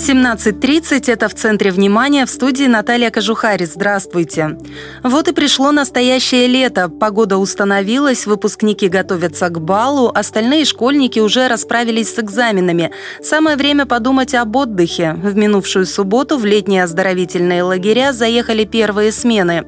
17.30 – это в центре внимания в студии Наталья Кожухарис. Здравствуйте. Вот и пришло настоящее лето. Погода установилась, выпускники готовятся к балу, остальные школьники уже расправились с экзаменами. Самое время подумать об отдыхе. В минувшую субботу в летние оздоровительные лагеря заехали первые смены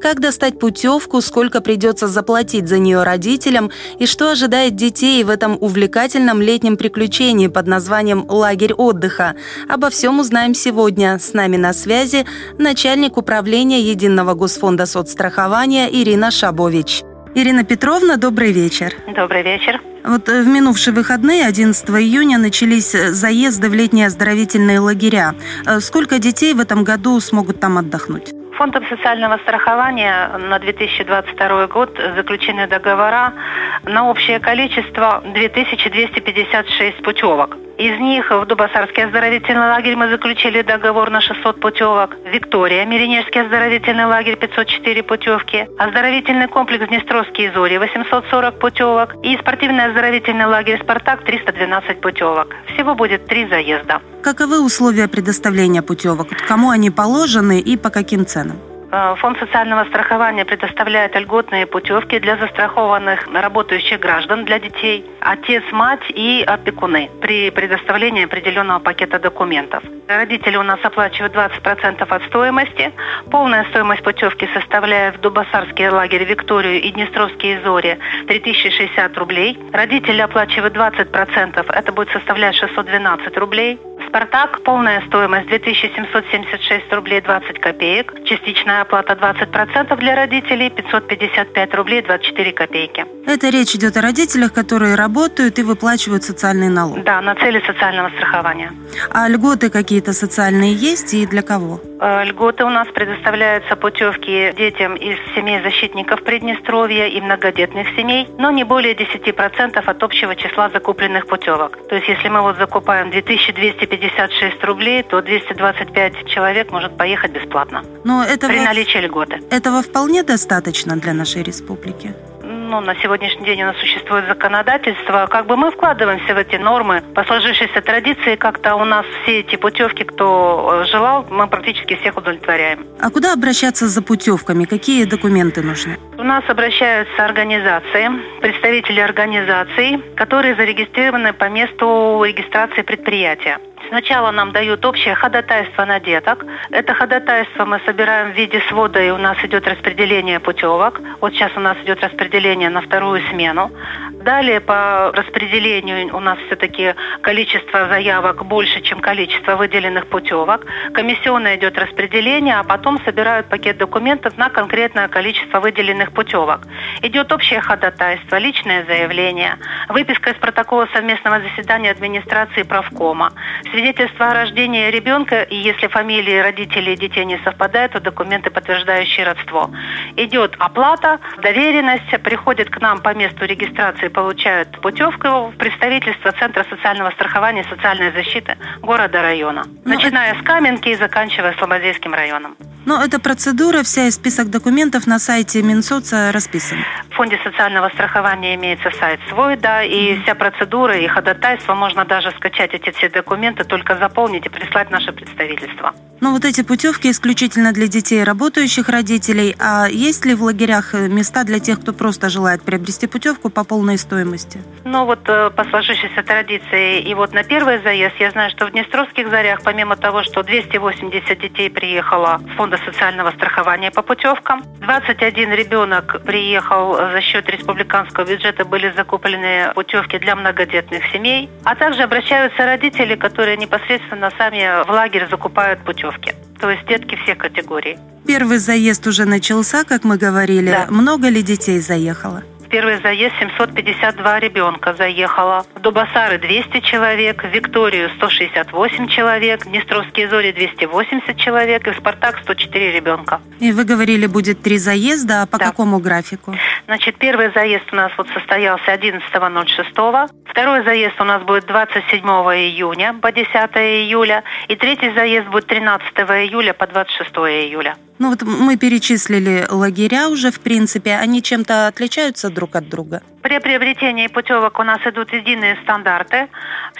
как достать путевку, сколько придется заплатить за нее родителям и что ожидает детей в этом увлекательном летнем приключении под названием «Лагерь отдыха». Обо всем узнаем сегодня. С нами на связи начальник управления Единого госфонда соцстрахования Ирина Шабович. Ирина Петровна, добрый вечер. Добрый вечер. Вот э, в минувшие выходные, 11 июня, начались э, заезды в летние оздоровительные лагеря. Э, сколько детей в этом году смогут там отдохнуть? Фондом социального страхования на 2022 год заключены договора на общее количество 2256 путевок. Из них в Дубасарский оздоровительный лагерь мы заключили договор на 600 путевок. Виктория, Миринежский оздоровительный лагерь 504 путевки. Оздоровительный комплекс Днестровские зори 840 путевок. И спортивный оздоровительный лагерь Спартак 312 путевок. Всего будет три заезда. Каковы условия предоставления путевок? Кому они положены и по каким ценам? Э, Фонд социального страхования предоставляет льготные путевки для застрахованных работающих граждан, для детей, отец, мать и опекуны при предоставлении определенного пакета документов. Родители у нас оплачивают 20% от стоимости. Полная стоимость путевки составляет в Дубасарский лагерь Викторию и Днестровские зори 3060 рублей. Родители оплачивают 20%, это будет составлять 612 рублей. «Спартак» полная стоимость 2776 рублей 20 копеек. Частичная оплата 20% для родителей 555 рублей 24 копейки. Это речь идет о родителях, которые работают и выплачивают социальный налог. Да, на цели социального страхования. А льготы какие-то социальные есть и для кого? Э, льготы у нас предоставляются путевки детям из семей защитников Приднестровья и многодетных семей, но не более 10% от общего числа закупленных путевок. То есть если мы вот закупаем 2250 56 рублей, то 225 человек может поехать бесплатно. Но этого, при наличии льготы. Этого вполне достаточно для нашей республики? Ну, на сегодняшний день у нас существует законодательство, как бы мы вкладываемся в эти нормы. По сложившейся традиции как-то у нас все эти путевки, кто э, желал, мы практически всех удовлетворяем. А куда обращаться за путевками? Какие документы нужны? У нас обращаются организации, представители организаций, которые зарегистрированы по месту регистрации предприятия. Сначала нам дают общее ходатайство на деток. Это ходатайство мы собираем в виде свода, и у нас идет распределение путевок. Вот сейчас у нас идет распределение на вторую смену. Далее по распределению у нас все-таки количество заявок больше, чем количество выделенных путевок. Комиссионное идет распределение, а потом собирают пакет документов на конкретное количество выделенных путевок. Идет общее ходатайство, личное заявление, выписка из протокола совместного заседания администрации правкома, свидетельство о рождении ребенка, и если фамилии родителей и детей не совпадают, то документы, подтверждающие родство. Идет оплата, доверенность, приходит к нам по месту регистрации, получают путевку в представительство Центра социального страхования и социальной защиты города района, ну, начиная с Каменки и заканчивая Слободейским районом. Но эта процедура, вся и список документов на сайте Минсоца расписан. В фонде социального страхования имеется сайт свой, да, и вся процедура и ходатайство можно даже скачать эти все документы, только заполнить и прислать наше представительство. Но вот эти путевки исключительно для детей работающих родителей. А есть ли в лагерях э, места для тех, кто просто желает приобрести путевку по полной стоимости? Ну вот э, по сложившейся традиции, и вот на первый заезд я знаю, что в Днестровских зарях, помимо того, что 280 детей приехало с фонда социального страхования по путевкам, 21 ребенок приехал за счет республиканского бюджета, были закуплены путевки для многодетных семей, а также обращаются родители, которые непосредственно сами в лагерь закупают путевки. То есть детки всех категорий. Первый заезд уже начался, как мы говорили. Да. Много ли детей заехало? Первый заезд 752 ребенка заехало. В Дубасары 200 человек, в Викторию 168 человек, в Днестровские зори 280 человек и в Спартак 104 ребенка. И вы говорили, будет три заезда, а по Да. какому графику? Значит, первый заезд у нас вот состоялся 11.06. Второй заезд у нас будет 27 июня по 10 июля. И третий заезд будет 13 июля по 26 июля. Ну вот мы перечислили лагеря уже, в принципе. Они чем-то отличаются друг от друга? При приобретении путевок у нас идут единые стандарты.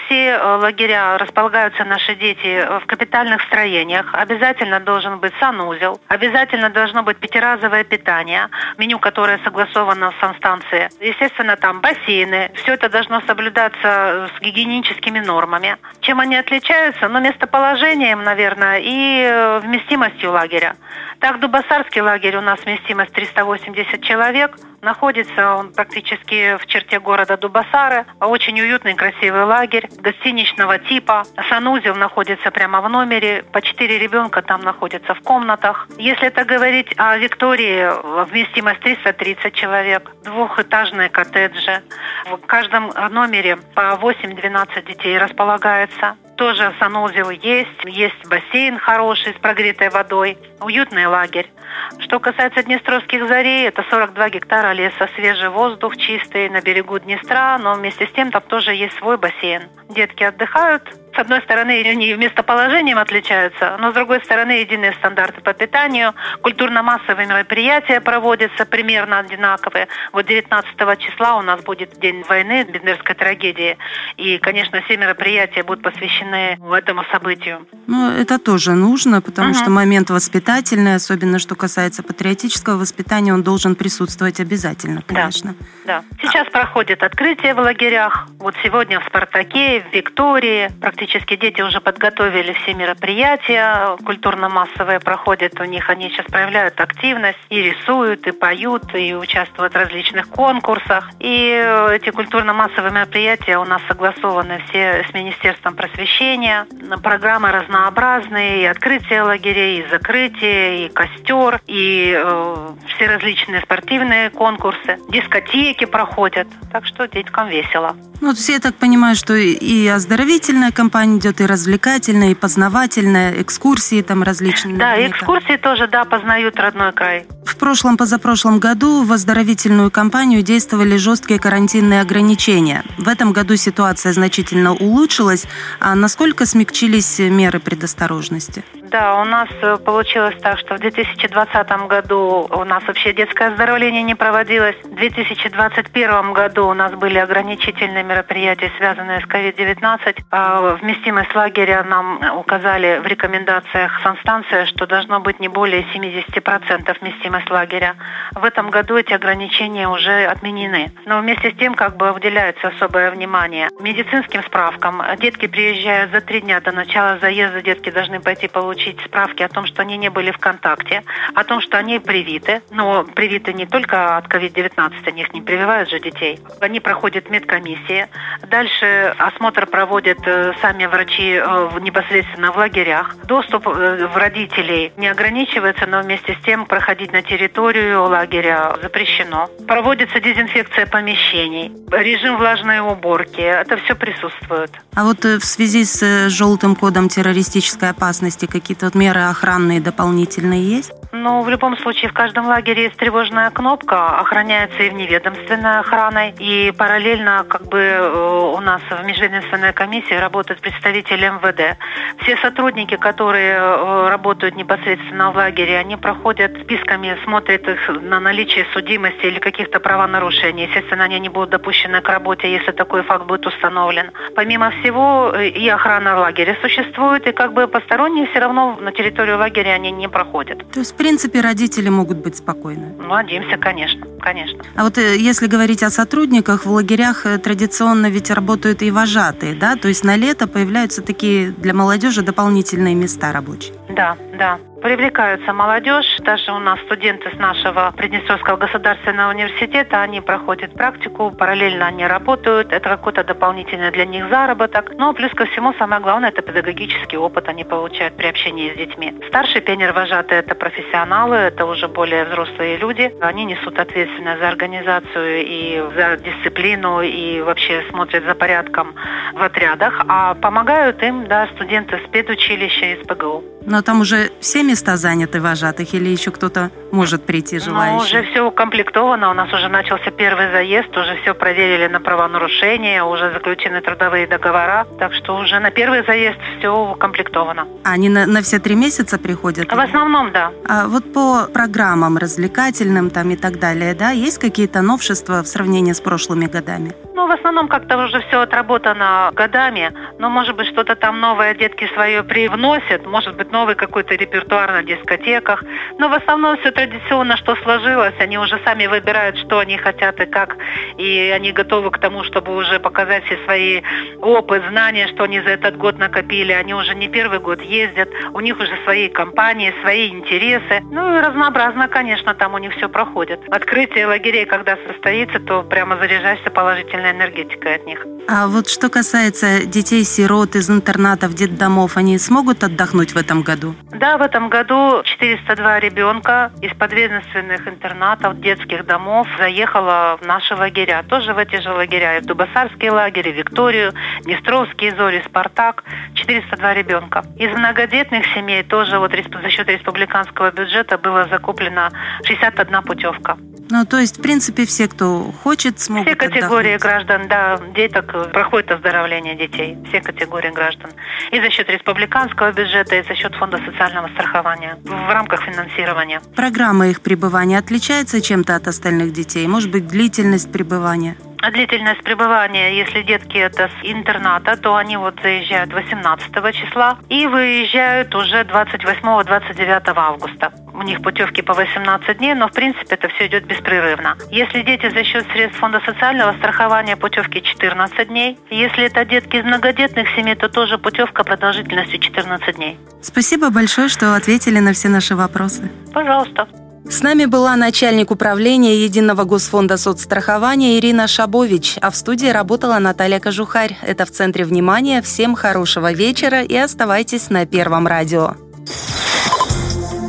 Все э, лагеря располагаются наши дети в капитальных строениях. Обязательно должен быть санузел. Обязательно должно быть пятиразовое питание, меню, которое согласовано в санстанции. Естественно, там бассейны. Все это должно соблюдаться с гигиеническими нормами. Чем они отличаются? Ну, местоположением, наверное, и э, вместимостью лагеря. Так, Дубасарский лагерь у нас вместимость 380 человек. Находится он практически в черте города Дубасары. Очень уютный, красивый лагерь гостиничного типа. Санузел находится прямо в номере. По четыре ребенка там находятся в комнатах. Если это говорить о Виктории, вместимость 330 человек. Двухэтажные коттеджи. В каждом номере по 8-12 детей располагается. Тоже санузел есть, есть бассейн хороший с прогретой водой, уютный лагерь. Что касается Днестровских зарей, это 42 гектара леса, свежий воздух, чистый, на берегу Днестра, но вместе с тем там тоже есть свой бассейн. Детки отдыхают. С одной стороны, они местоположением отличаются, но с другой стороны, единые стандарты по питанию. Культурно-массовые мероприятия проводятся примерно одинаковые. Вот 19 числа у нас будет День войны, Бендерской трагедии. И, конечно, все мероприятия будут посвящены этому событию. Ну, это тоже нужно, потому Мгм. что момент воспитательный, особенно что касается патриотического воспитания, он должен присутствовать обязательно, Да. конечно. Да. Сейчас проходит открытие в лагерях. Вот сегодня в «Спартаке», в «Виктории». Практически дети уже подготовили все мероприятия. Культурно-массовые проходят у них. Они сейчас проявляют активность и рисуют, и поют, и участвуют в различных конкурсах. И эти культурно-массовые мероприятия у нас согласованы все с Министерством просвещения. Программы разнообразные. И открытие лагерей, и закрытие, и костер, и э, все различные спортивные конкурсы. Дискотеки проходят. Так что деткам весело. Ну, все, я так понимаю, что и- оздоровительная кампания идет, и развлекательная, и познавательная, экскурсии там различные. Да, наверняка. экскурсии тоже, да, познают родной край. В прошлом, позапрошлом году в оздоровительную кампанию действовали жесткие карантинные ограничения. В этом году ситуация значительно улучшилась. А насколько смягчились меры предосторожности? Да, у нас э, получилось так, что в 2020 году у нас вообще детское оздоровление не проводилось. В 2021 году у нас были ограничительные мероприятия, связанные с COVID-19. А Вместимость лагеря нам указали в рекомендациях санстанция, что должно быть не более 70% вместимость лагеря. В этом году эти ограничения уже отменены. Но вместе с тем как бы уделяется особое внимание медицинским справкам. Детки приезжают за три дня до начала заезда, детки должны пойти получить справки о том, что они не были в контакте, о том, что они привиты. Но привиты не только от COVID-19, они их не прививают же детей. Они проходят медкомиссии. Дальше осмотр проводят э, сами врачи э, непосредственно в лагерях. Доступ э, в родителей не ограничивается, но вместе с тем проходить на территорию лагеря запрещено. Проводится дезинфекция помещений, режим влажной уборки. Это все присутствует. А вот э, в связи с желтым кодом террористической опасности какие-то вот меры охранные дополнительные есть? Ну, в любом случае, в каждом лагере есть тревожная кнопка, охраняется и вневедомственной охраной, и параллельно как бы э, у нас в межведомственной комиссии работают представители МВД. Все сотрудники, которые э, работают непосредственно в лагере, они проходят списками, смотрят их на наличие судимости или каких-то правонарушений. Естественно, они не будут допущены к работе, если такой факт будет установлен. Помимо всего, э, и охрана лагеря существует, и как бы посторонние все равно на территорию лагеря они не проходят. То есть, в принципе, родители могут быть спокойны. Ну, Надеемся, конечно, конечно. А вот э, если говорить о сотрудниках, в лагерях э, традиционно ведь работают и вожатые, да? То есть на лето появляются такие для молодежи дополнительные места рабочие. Да, да. Привлекаются молодежь, даже у нас студенты с нашего Приднестровского государственного университета, они проходят практику, параллельно они работают, это какой-то дополнительный для них заработок. Но плюс ко всему, самое главное, это педагогический опыт они получают при общении с детьми. Старшие пионер-вожатые – это профессионалы, это уже более взрослые люди, они несут ответственны за организацию и за дисциплину, и вообще смотрят за порядком в отрядах, а помогают им, да, студенты с педучилища из ПГУ. Но там уже все места заняты вожатых или еще кто-то может прийти желающий? Ну, уже все укомплектовано, у нас уже начался первый заезд, уже все проверили на правонарушения, уже заключены трудовые договора, так что уже на первый заезд все укомплектовано. Они на, на все три месяца приходят? В основном, да. А вот по программам развлекательным там и так далее, да, есть какие-то новшества в сравнении с прошлыми годами? Ну, в основном как-то уже все отработано годами, но, может быть, что-то там новое детки свое привносят, может быть, новый какой-то репертуар на дискотеках, но в основном все традиционно, что сложилось, они уже сами выбирают, что они хотят и как, и они готовы к тому, чтобы уже показать все свои опыт, знания, что они за этот год накопили, они уже не первый год ездят, у них уже свои компании, свои интересы, ну и разнообразно, конечно, там у них все проходит. Открытие лагерей, когда состоится, то прямо заряжаешься положительной энергетикой от них. А вот что касается детей-сирот из интернатов, детдомов, они смогут отдохнуть в этом году? Да, в этом году 402 ребенка из подведомственных интернатов, детских домов заехало в наши лагеря. Тоже в эти же лагеря. И в Дубасарские лагеря, Викторию, Днестровские зори, Спартак. 402 ребенка. Из многодетных семей тоже вот за счет республиканского бюджета было закуплено 61 путевка. Ну, то есть, в принципе, все, кто хочет, смогут Все категории отдохнуть. граждан, да, деток проходит оздоровление детей. Все категории граждан. И за счет республиканского бюджета, и за счет фонда социального страхования. В рамках финансирования. Программа их пребывания отличается чем-то от остальных детей? Может быть, длительность пребывания? А длительность пребывания, если детки это с интерната, то они вот заезжают 18 числа и выезжают уже 28-29 августа. У них путевки по 18 дней, но в принципе это все идет беспрерывно. Если дети за счет средств фонда социального страхования, путевки 14 дней. Если это детки из многодетных семей, то тоже путевка продолжительностью 14 дней. Спасибо большое, что ответили на все наши вопросы. Пожалуйста. С нами была начальник управления Единого госфонда соцстрахования Ирина Шабович, а в студии работала Наталья Кожухарь. Это в центре внимания. Всем хорошего вечера и оставайтесь на Первом радио.